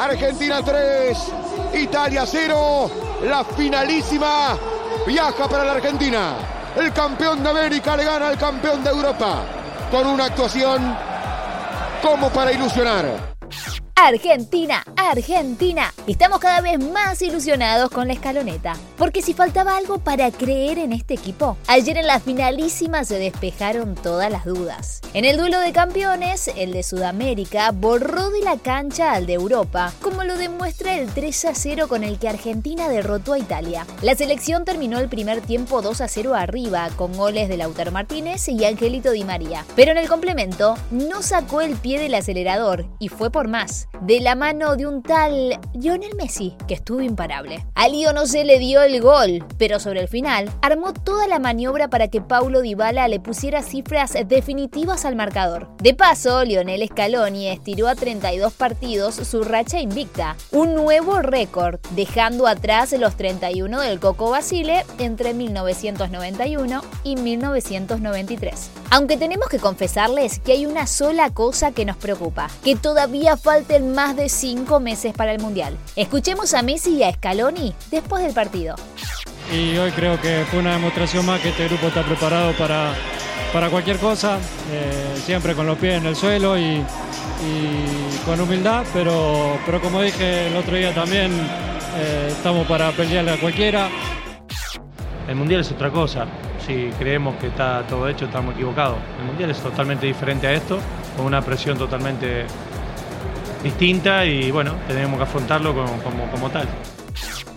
Argentina 3, Italia 0, la finalísima viaja para la Argentina. El campeón de América le gana al campeón de Europa con una actuación como para ilusionar. Argentina, Argentina. Estamos cada vez más ilusionados con la escaloneta. Porque si faltaba algo para creer en este equipo, ayer en la finalísima se despejaron todas las dudas. En el duelo de campeones, el de Sudamérica borró de la cancha al de Europa, como lo demuestra el 3 a 0 con el que Argentina derrotó a Italia. La selección terminó el primer tiempo 2 a 0 arriba, con goles de Lautaro Martínez y Angelito Di María. Pero en el complemento, no sacó el pie del acelerador y fue por más de la mano de un tal Lionel Messi, que estuvo imparable. A Lío no se le dio el gol, pero sobre el final armó toda la maniobra para que Paulo Dybala le pusiera cifras definitivas al marcador. De paso, Lionel Scaloni estiró a 32 partidos su racha invicta, un nuevo récord, dejando atrás los 31 del Coco Basile entre 1991 y 1993. Aunque tenemos que confesarles que hay una sola cosa que nos preocupa, que todavía más de 5 meses para el Mundial. Escuchemos a Messi y a Scaloni después del partido. Y hoy creo que fue una demostración más que este grupo está preparado para, para cualquier cosa, eh, siempre con los pies en el suelo y, y, con humildad, pero, pero como dije el otro día también, eh, estamos para pelearle a cualquiera. El Mundial es otra cosa, si creemos que está todo hecho estamos equivocados. El Mundial es totalmente diferente a esto, con una presión totalmente distinta y bueno, tenemos que afrontarlo como, como, como tal.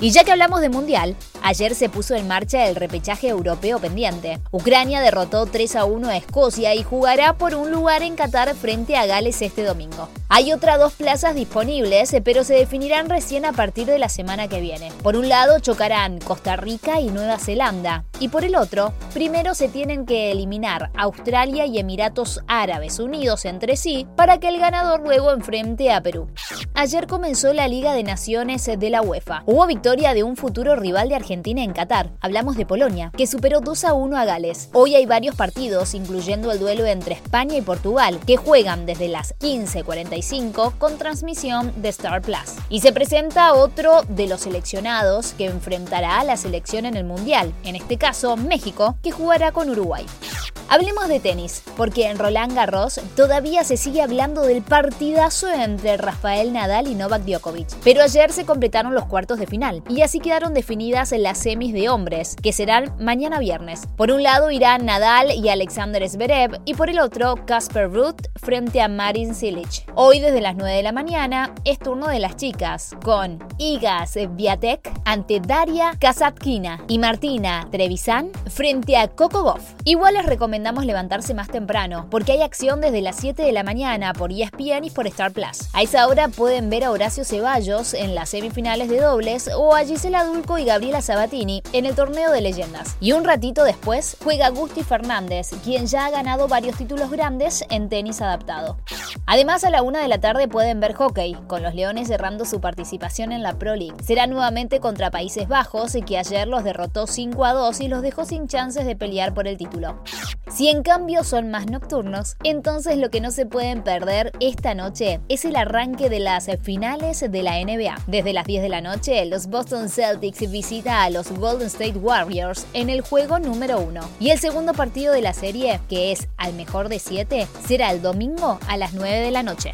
Y ya que hablamos de Mundial, ayer se puso en marcha el repechaje europeo pendiente. Ucrania derrotó 3 a 1 a Escocia y jugará por un lugar en Qatar frente a Gales este domingo. Hay otras dos plazas disponibles, pero se definirán recién a partir de la semana que viene. Por un lado chocarán Costa Rica y Nueva Zelanda, y por el otro, primero se tienen que eliminar Australia y Emiratos Árabes Unidos entre sí para que el ganador luego enfrente a Perú. Ayer comenzó la Liga de Naciones de la UEFA. Hubo victoria de un futuro rival de Argentina en Qatar. Hablamos de Polonia, que superó 2 a 1 a Gales. Hoy hay varios partidos, incluyendo el duelo entre España y Portugal, que juegan desde las 15.45 con transmisión de Star Plus. Y se presenta otro de los seleccionados que enfrentará a la selección en el Mundial, en este caso México, que jugará con Uruguay. Hablemos de tenis, porque en Roland Garros todavía se sigue hablando del partidazo entre Rafael Nadal y Novak Djokovic. Pero ayer se completaron los cuartos de final y así quedaron definidas las semis de hombres, que serán mañana viernes. Por un lado irán Nadal y Alexander Zverev y por el otro Casper Ruth frente a Marin Cilic. Hoy desde las 9 de la mañana es turno de las chicas, con Igas Viatek ante Daria Kasatkina y Martina Trevisan frente a Coco. Igual les recomendamos recomendamos levantarse más temprano, porque hay acción desde las 7 de la mañana por ESPN y por Star Plus. A esa hora pueden ver a Horacio Ceballos en las semifinales de dobles o a Gisela Dulco y Gabriela Sabatini en el torneo de leyendas. Y un ratito después juega Gusti Fernández, quien ya ha ganado varios títulos grandes en tenis adaptado. Además, a la una de la tarde pueden ver hockey, con los Leones cerrando su participación en la Pro League. Será nuevamente contra Países Bajos, que ayer los derrotó 5 a 2 y los dejó sin chances de pelear por el título. Si en cambio son más nocturnos, entonces lo que no se pueden perder esta noche es el arranque de las finales de la NBA. Desde las 10 de la noche, los Boston Celtics visita a los Golden State Warriors en el juego número 1. Y el segundo partido de la serie, que es al mejor de 7, será el domingo a las 9 de la noche.